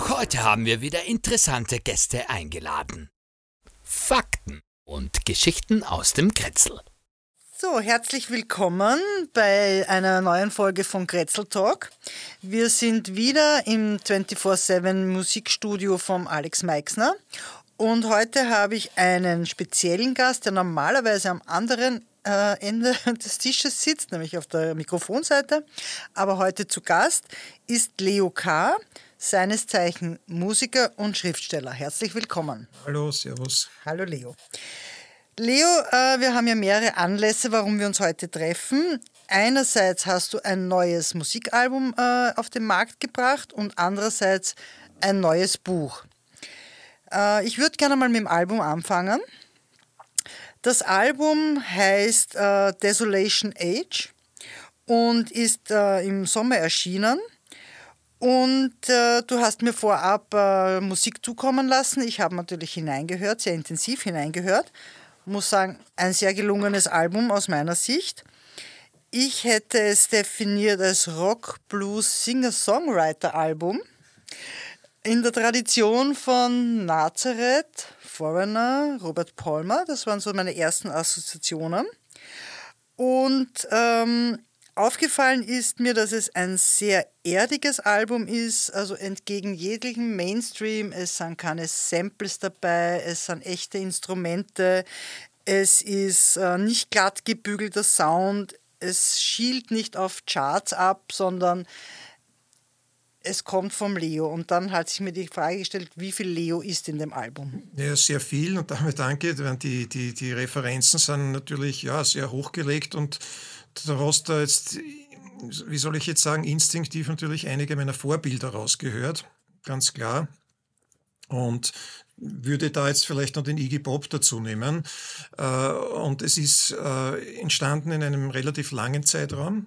Auch heute haben wir wieder interessante Gäste eingeladen. Fakten und Geschichten aus dem Kretzel. So, herzlich willkommen bei einer neuen Folge von Kretzel Talk. Wir sind wieder im 24-7 Musikstudio vom Alex Meixner und heute habe ich einen speziellen Gast, der normalerweise am anderen äh, Ende des Tisches sitzt, nämlich auf der Mikrofonseite. Aber heute zu Gast ist Leo K., seines Zeichen Musiker und Schriftsteller. Herzlich willkommen. Hallo, Servus. Hallo Leo. Leo, äh, wir haben ja mehrere Anlässe, warum wir uns heute treffen. Einerseits hast du ein neues Musikalbum äh, auf den Markt gebracht und andererseits ein neues Buch. Äh, ich würde gerne mal mit dem Album anfangen. Das Album heißt Desolation Age und ist im Sommer erschienen. Und äh, du hast mir vorab äh, Musik zukommen lassen. Ich habe natürlich hineingehört, sehr intensiv hineingehört. Muss sagen, ein sehr gelungenes Album aus meiner Sicht. Ich hätte es definiert als Rock, Blues, Singer-Songwriter-Album. In der Tradition von Nazareth, Foreigner, Robert Palmer, das waren so meine ersten Assoziationen. Und ähm, aufgefallen ist mir, dass es ein sehr erdiges Album ist, also entgegen jeglichem Mainstream. Es sind keine Samples dabei, es sind echte Instrumente, es ist äh, nicht glatt gebügelter Sound, es schielt nicht auf Charts ab, sondern es kommt vom Leo. Und dann hat sich mir die Frage gestellt, wie viel Leo ist in dem Album? Ja, sehr viel. Und damit danke. Die, die, die Referenzen sind natürlich ja, sehr hochgelegt. Und hast da jetzt, wie soll ich jetzt sagen, instinktiv natürlich einige meiner Vorbilder rausgehört. Ganz klar. Und würde da jetzt vielleicht noch den Iggy Pop dazu nehmen. Äh, und es ist äh, entstanden in einem relativ langen Zeitraum.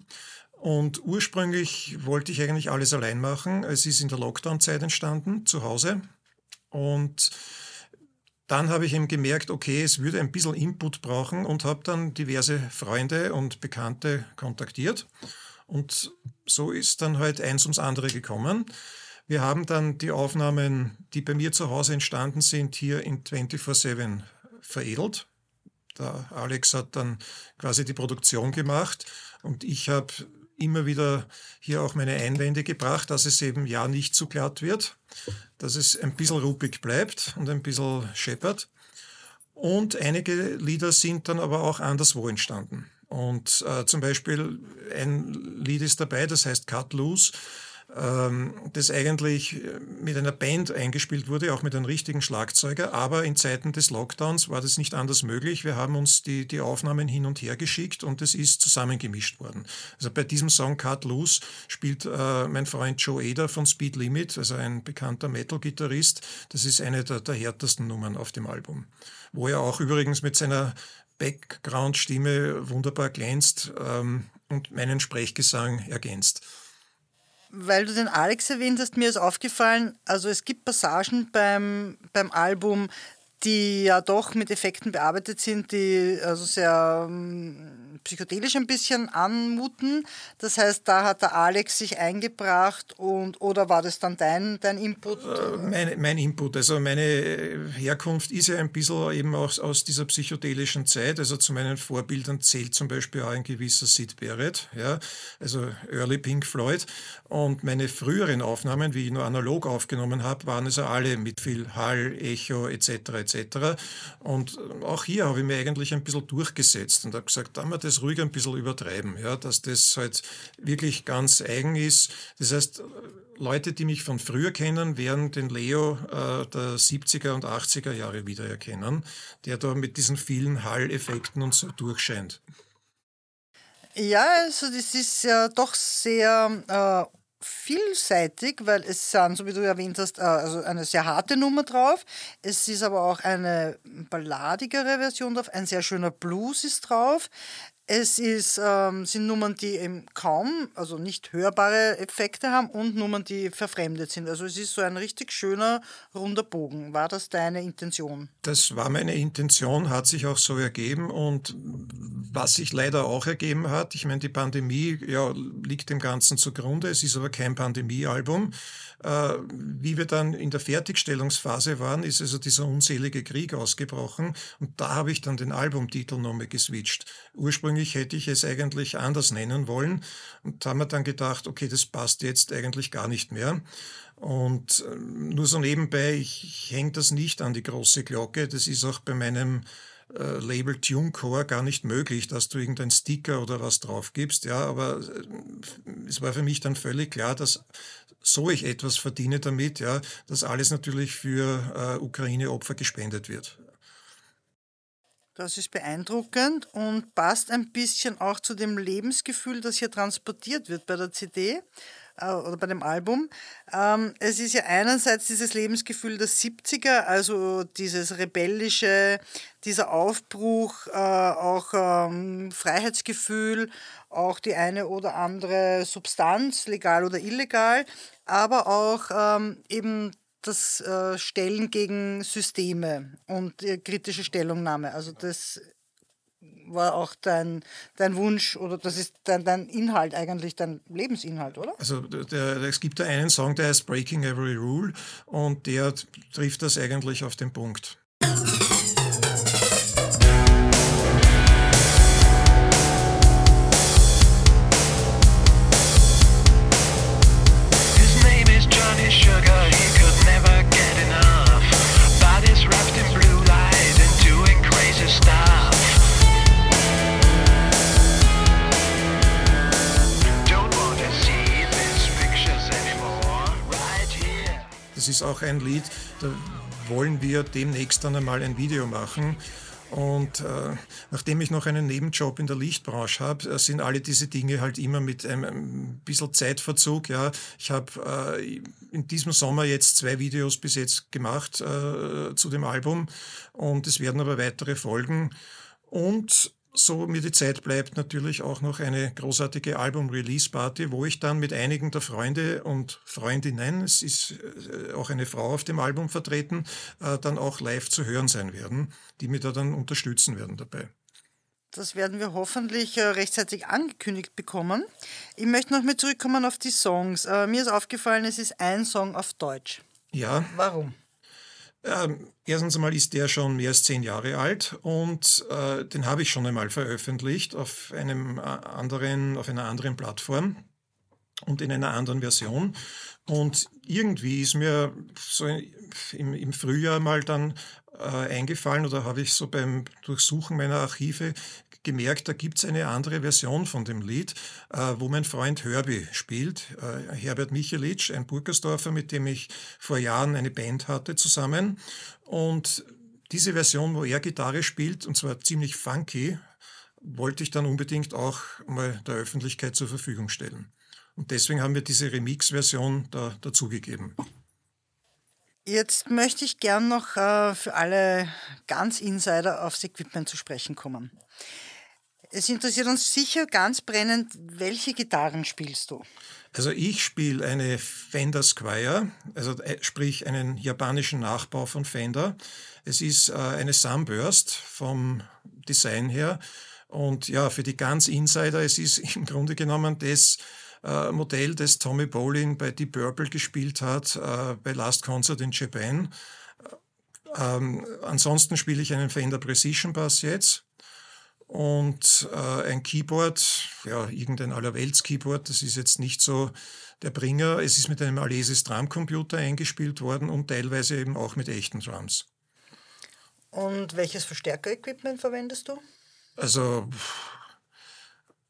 Und ursprünglich wollte ich eigentlich alles allein machen. Es ist in der Lockdown-Zeit entstanden, zu Hause. Und dann habe ich eben gemerkt, okay, es würde ein bisschen Input brauchen und habe dann diverse Freunde und Bekannte kontaktiert. Und so ist dann halt eins ums andere gekommen. Wir haben dann die Aufnahmen, die bei mir zu Hause entstanden sind, hier in 24-7 veredelt. Der Alex hat dann quasi die Produktion gemacht und ich habe immer wieder hier auch meine Einwände gebracht, dass es eben ja nicht zu glatt wird, dass es ein bisschen ruppig bleibt und ein bisschen scheppert. Und einige Lieder sind dann aber auch anderswo entstanden. Und äh, zum Beispiel ein Lied ist dabei, das heißt Cut Loose das eigentlich äh, mit einer Band eingespielt wurde, auch mit einem richtigen Schlagzeuger. Aber in Zeiten des Lockdowns war das nicht anders möglich. Wir haben uns die, die Aufnahmen hin und her geschickt und es ist zusammengemischt worden. Also bei diesem Song Cut Loose spielt äh, mein Freund Joe Eder von Speed Limit, also ein bekannter Metal-Gitarrist. Das ist eine der, der härtesten Nummern auf dem Album. Wo er auch übrigens mit seiner Background-Stimme wunderbar glänzt ähm, und meinen Sprechgesang ergänzt weil du den Alex erwähnt hast, mir ist aufgefallen, also es gibt Passagen beim, beim Album, die ja doch mit Effekten bearbeitet sind, die also sehr ähm, psychedelisch ein bisschen anmuten. Das heißt, da hat der Alex sich eingebracht und oder war das dann dein, dein Input? Äh, mein, mein Input, also meine Herkunft ist ja ein bisschen eben auch aus dieser psychedelischen Zeit. Also zu meinen Vorbildern zählt zum Beispiel auch ein gewisser Sid Barrett, ja, also Early Pink Floyd. Und meine früheren Aufnahmen, wie ich nur analog aufgenommen habe, waren also alle mit viel Hall, Echo etc. etc. Und auch hier habe ich mir eigentlich ein bisschen durchgesetzt und habe gesagt, da wir das ruhig ein bisschen übertreiben, ja, dass das halt wirklich ganz eigen ist. Das heißt, Leute, die mich von früher kennen, werden den Leo äh, der 70er und 80er Jahre wiedererkennen, der da mit diesen vielen Hall-Effekten und so durchscheint. Ja, also das ist ja doch sehr äh, vielseitig, weil es sind, so wie du erwähnt hast, äh, also eine sehr harte Nummer drauf. Es ist aber auch eine balladigere Version drauf. Ein sehr schöner Blues ist drauf. Es ist, ähm, sind Nummern, die eben kaum, also nicht hörbare Effekte haben und Nummern, die verfremdet sind. Also es ist so ein richtig schöner, runder Bogen. War das deine Intention? Das war meine Intention, hat sich auch so ergeben und was sich leider auch ergeben hat, ich meine, die Pandemie ja, liegt dem Ganzen zugrunde, es ist aber kein Pandemiealbum. Äh, wie wir dann in der Fertigstellungsphase waren, ist also dieser unselige Krieg ausgebrochen und da habe ich dann den Albumtitel nochmal geswitcht. Ursprünglich hätte ich es eigentlich anders nennen wollen und haben wir dann gedacht, okay, das passt jetzt eigentlich gar nicht mehr. Und äh, nur so nebenbei, ich, hänge das nicht an die große Glocke. Das ist auch bei meinem äh, Label TuneCore gar nicht möglich, dass du irgendeinen Sticker oder was drauf gibst. Ja, aber äh, es war für mich dann völlig klar, dass so ich etwas verdiene damit, ja, dass alles natürlich für äh, Ukraine-Opfer gespendet wird. Das ist beeindruckend und passt ein bisschen auch zu dem Lebensgefühl, das hier transportiert wird bei der CD äh, oder bei dem Album. Ähm, es ist ja einerseits dieses Lebensgefühl der 70er, also dieses rebellische, dieser Aufbruch, äh, auch ähm, Freiheitsgefühl, auch die eine oder andere Substanz, legal oder illegal, aber auch ähm, eben das äh, Stellen gegen Systeme und kritische Stellungnahme. Also das war auch dein, dein Wunsch oder das ist dein, dein Inhalt eigentlich, dein Lebensinhalt, oder? Also der, es gibt da einen Song, der heißt Breaking Every Rule und der trifft das eigentlich auf den Punkt. Ist auch ein Lied, da wollen wir demnächst dann einmal ein Video machen. Und äh, nachdem ich noch einen Nebenjob in der Lichtbranche habe, äh, sind alle diese Dinge halt immer mit einem, ein bisschen Zeitverzug. Ja. Ich habe äh, in diesem Sommer jetzt zwei Videos bis jetzt gemacht äh, zu dem Album und es werden aber weitere folgen. Und so mir die Zeit bleibt, natürlich auch noch eine großartige Album-Release-Party, wo ich dann mit einigen der Freunde und Freundinnen, es ist äh, auch eine Frau auf dem Album vertreten, äh, dann auch live zu hören sein werden, die mir da dann unterstützen werden dabei. Das werden wir hoffentlich äh, rechtzeitig angekündigt bekommen. Ich möchte noch mal zurückkommen auf die Songs. Mir ist aufgefallen, es ist ein Song auf Deutsch. Ja. Warum? Ähm, erstens einmal ist der schon mehr als zehn Jahre alt und äh, den habe ich schon einmal veröffentlicht auf einem äh, anderen, auf einer anderen Plattform und in einer anderen Version. Und irgendwie ist mir so im, im Frühjahr mal dann äh, eingefallen oder habe ich so beim Durchsuchen meiner Archive gemerkt, da gibt es eine andere Version von dem Lied, äh, wo mein Freund Herbie spielt. Äh, Herbert Michelitsch, ein Burgersdorfer, mit dem ich vor Jahren eine Band hatte zusammen. Und diese Version, wo er Gitarre spielt, und zwar ziemlich funky, wollte ich dann unbedingt auch mal der Öffentlichkeit zur Verfügung stellen. Und deswegen haben wir diese Remix-Version da dazugegeben. Jetzt möchte ich gern noch äh, für alle ganz Insider aufs Equipment zu sprechen kommen. Es interessiert uns sicher ganz brennend, welche Gitarren spielst du? Also ich spiele eine Fender Squire, also äh, sprich einen japanischen Nachbau von Fender. Es ist äh, eine Sunburst vom Design her. Und ja, für die ganz Insider, es ist im Grunde genommen das äh, Modell, das Tommy Bolin bei Deep Purple gespielt hat, bei Last Concert in Japan. Ähm, ansonsten spiele ich einen Fender Precision Bass jetzt und äh, ein Keyboard, ja, irgendein Allerwelts-Keyboard, das ist jetzt nicht so der Bringer. Es ist mit einem Alesis Drumcomputer eingespielt worden und teilweise eben auch mit echten Drums. Und welches Verstärker-Equipment verwendest du? Also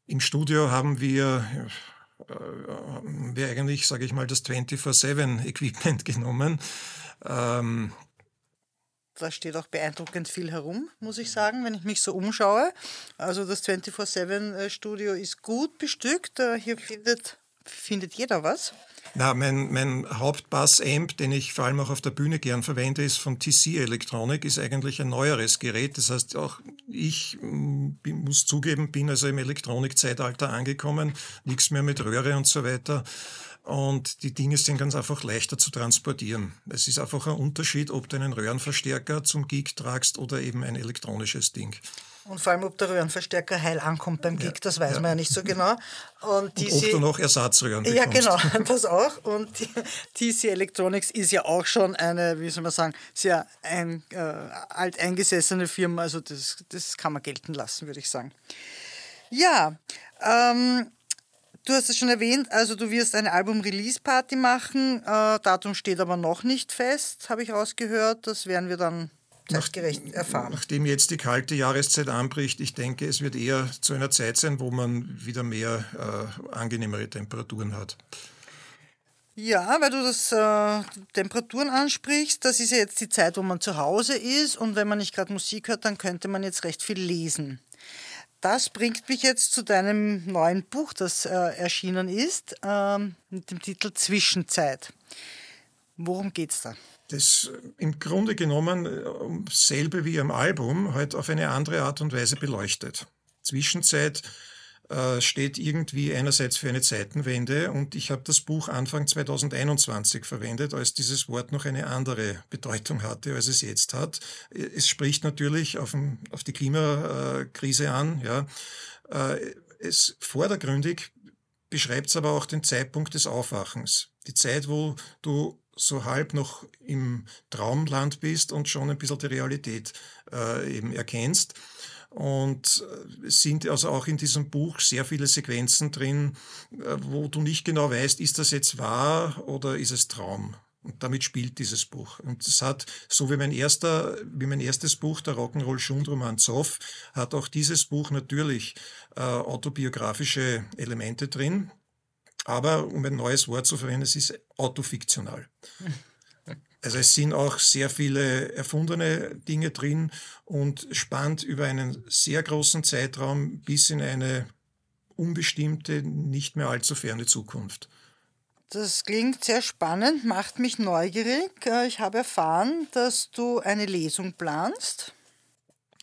im Studio haben wir, äh, haben wir eigentlich, sage ich mal, das 24-7-Equipment genommen. Ähm, da steht auch beeindruckend viel herum, muss ich sagen, wenn ich mich so umschaue. Also das 24-7-Studio ist gut bestückt. Hier findet, findet jeder was. Na, mein, mein Hauptbass-Amp, den ich vor allem auch auf der Bühne gern verwende, ist von TC Electronic, ist eigentlich ein neueres Gerät. Das heißt, auch ich mm, muss zugeben, bin also im Elektronikzeitalter angekommen, nichts mehr mit Röhre und so weiter. Und die Dinge sind ganz einfach leichter zu transportieren. Es ist einfach ein Unterschied, ob du einen Röhrenverstärker zum Gig tragst oder eben ein elektronisches Ding. Und vor allem, ob der Röhrenverstärker heil ankommt beim Gig, ja, das weiß ja. man ja nicht so genau. Und, und ob du noch Ersatzröhren bekommst. Ja, genau, das auch. Und TC Electronics ist ja auch schon eine, wie soll man sagen, sehr ein, äh, alteingesessene Firma. Also das, das kann man gelten lassen, würde ich sagen. Ja, ähm, Du hast es schon erwähnt, also du wirst eine Album-Release-Party machen. Äh, Datum steht aber noch nicht fest, habe ich rausgehört. Das werden wir dann zeitgerecht erfahren. Nachdem jetzt die kalte Jahreszeit anbricht, ich denke, es wird eher zu einer Zeit sein, wo man wieder mehr äh, angenehmere Temperaturen hat. Ja, weil du das äh, Temperaturen ansprichst, das ist ja jetzt die Zeit, wo man zu Hause ist und wenn man nicht gerade Musik hört, dann könnte man jetzt recht viel lesen. Das bringt mich jetzt zu deinem neuen Buch, das äh, erschienen ist, äh, mit dem Titel Zwischenzeit. Worum geht es da? Das im Grunde genommen äh, selbe wie im Album, halt auf eine andere Art und Weise beleuchtet. Zwischenzeit äh, steht irgendwie einerseits für eine Zeitenwende und ich habe das Buch Anfang 2021 verwendet, als dieses Wort noch eine andere Bedeutung hatte, als es jetzt hat. Es spricht natürlich auf, den, auf die Klimakrise an. Ja. Äh, es vordergründig beschreibt es aber auch den Zeitpunkt des Aufwachens. Die Zeit, wo du so halb noch im Traumland bist und schon ein bisschen die Realität äh, eben erkennst. Und äh, es sind also auch in diesem Buch sehr viele Sequenzen drin, äh, wo du nicht genau weißt, ist das jetzt wahr oder ist es Traum? Und damit spielt dieses Buch. Und es hat, so wie mein erster, wie mein erstes Buch, der Rock'n'Roll Schundroman Zoff, hat auch dieses Buch natürlich äh, autobiografische Elemente drin. Aber um ein neues Wort zu verwenden, es ist autofiktional. Also es sind auch sehr viele erfundene Dinge drin und spannt über einen sehr großen Zeitraum bis in eine unbestimmte, nicht mehr allzu ferne Zukunft. Das klingt sehr spannend, macht mich neugierig. Äh, ich habe erfahren, dass du eine Lesung planst.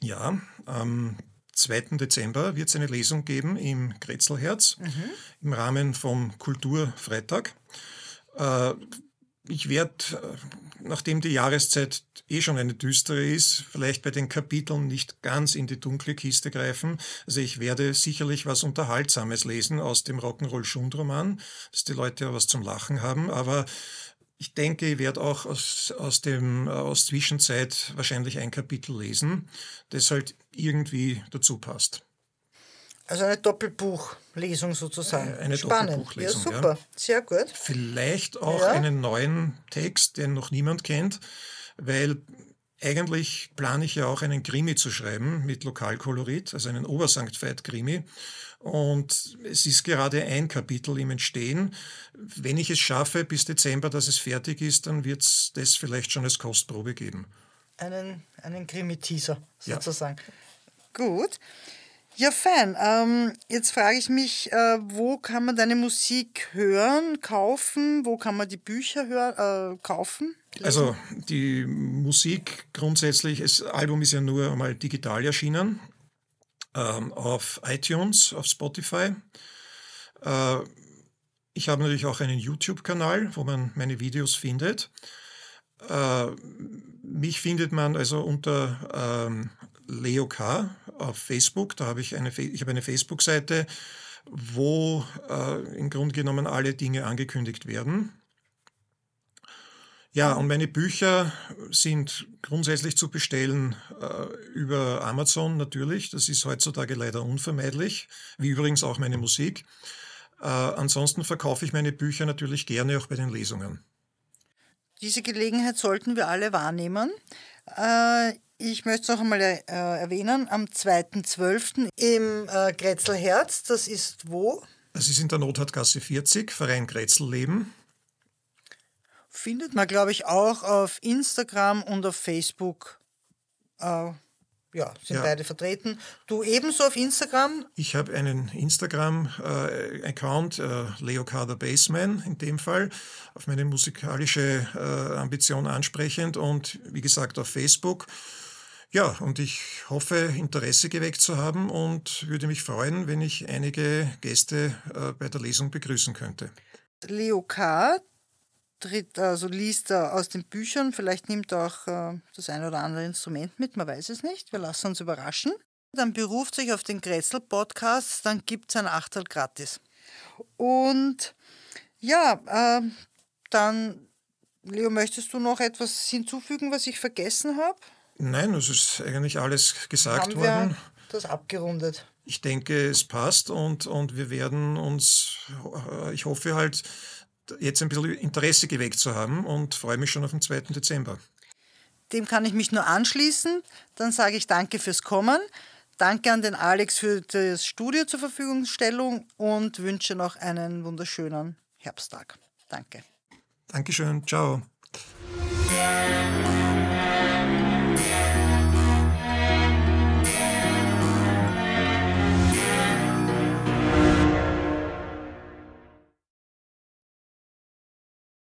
Ja, am 2. Dezember wird es eine Lesung geben im Kretzelherz mhm. im Rahmen vom Kulturfreitag. Äh, ich werde, äh, nachdem die Jahreszeit eh schon eine düstere ist, vielleicht bei den Kapiteln nicht ganz in die dunkle Kiste greifen. Also ich werde sicherlich was Unterhaltsames lesen aus dem Rock'n'Roll Schundroman, dass die Leute ja was zum Lachen haben, aber ich denke, ich werde auch aus, aus, dem, aus Zwischenzeit wahrscheinlich ein Kapitel lesen, das halt irgendwie dazu passt. Also eine Doppelbuchlesung sozusagen. Eine Spannend. Doppelbuchlesung, ja, super. Ja. Sehr gut. Vielleicht auch ja. einen neuen Text, den noch niemand kennt, weil eigentlich plane ich ja auch einen Krimi zu schreiben mit Lokalkolorit, also einen Obersankt Veit-Krimi. Und es ist gerade ein Kapitel im Entstehen. Wenn ich es schaffe bis Dezember, dass es fertig ist, dann wird es das vielleicht schon als Kostprobe geben. Einen, einen Krimi-Teaser sozusagen. Ja. Gut. Ja, fein. Ähm, jetzt frage ich mich, äh, wo kann man deine Musik hören, kaufen? Wo kann man die Bücher hör, äh, kaufen? Lesen? Also die Musik grundsätzlich, das Album ist ja nur einmal digital erschienen ähm, auf iTunes, auf Spotify. Äh, ich habe natürlich auch einen YouTube-Kanal, wo man meine Videos findet. Äh, mich findet man also unter ähm, Leo K. auf Facebook. Da habe ich eine, ich habe eine Facebook-Seite, wo äh, im Grunde genommen alle Dinge angekündigt werden. Ja, und meine Bücher sind grundsätzlich zu bestellen äh, über Amazon natürlich. Das ist heutzutage leider unvermeidlich, wie übrigens auch meine Musik. Äh, ansonsten verkaufe ich meine Bücher natürlich gerne auch bei den Lesungen. Diese Gelegenheit sollten wir alle wahrnehmen. Äh, ich möchte es noch einmal äh, erwähnen, am 2.12. im äh, Grätzlherz, das ist wo? Das ist in der Nothartgasse 40, Verein Grätzelleben. Findet man, glaube ich, auch auf Instagram und auf Facebook. Äh, ja, sind ja. beide vertreten. Du ebenso auf Instagram? Ich habe einen Instagram-Account, äh, äh, Leo Kader Bassman in dem Fall, auf meine musikalische äh, Ambition ansprechend und wie gesagt auf Facebook. Ja, und ich hoffe, Interesse geweckt zu haben und würde mich freuen, wenn ich einige Gäste äh, bei der Lesung begrüßen könnte. Leo K. tritt, also liest er aus den Büchern, vielleicht nimmt er auch äh, das ein oder andere Instrument mit, man weiß es nicht. Wir lassen uns überraschen. dann beruft sich auf den Grätzl-Podcast, dann gibt es ein Achtel gratis. Und ja, äh, dann, Leo, möchtest du noch etwas hinzufügen, was ich vergessen habe? Nein, es ist eigentlich alles gesagt Haben worden. wir das abgerundet? Ich denke, es passt und, und wir werden uns, äh, ich hoffe halt, jetzt ein bisschen Interesse geweckt zu haben und freue mich schon auf den 2. Dezember. Dem kann ich mich nur anschließen. Dann sage ich danke fürs Kommen. Danke an den Alex für das Studio zur Verfügungstellung und wünsche noch einen wunderschönen Herbsttag. Danke. Dankeschön, ciao.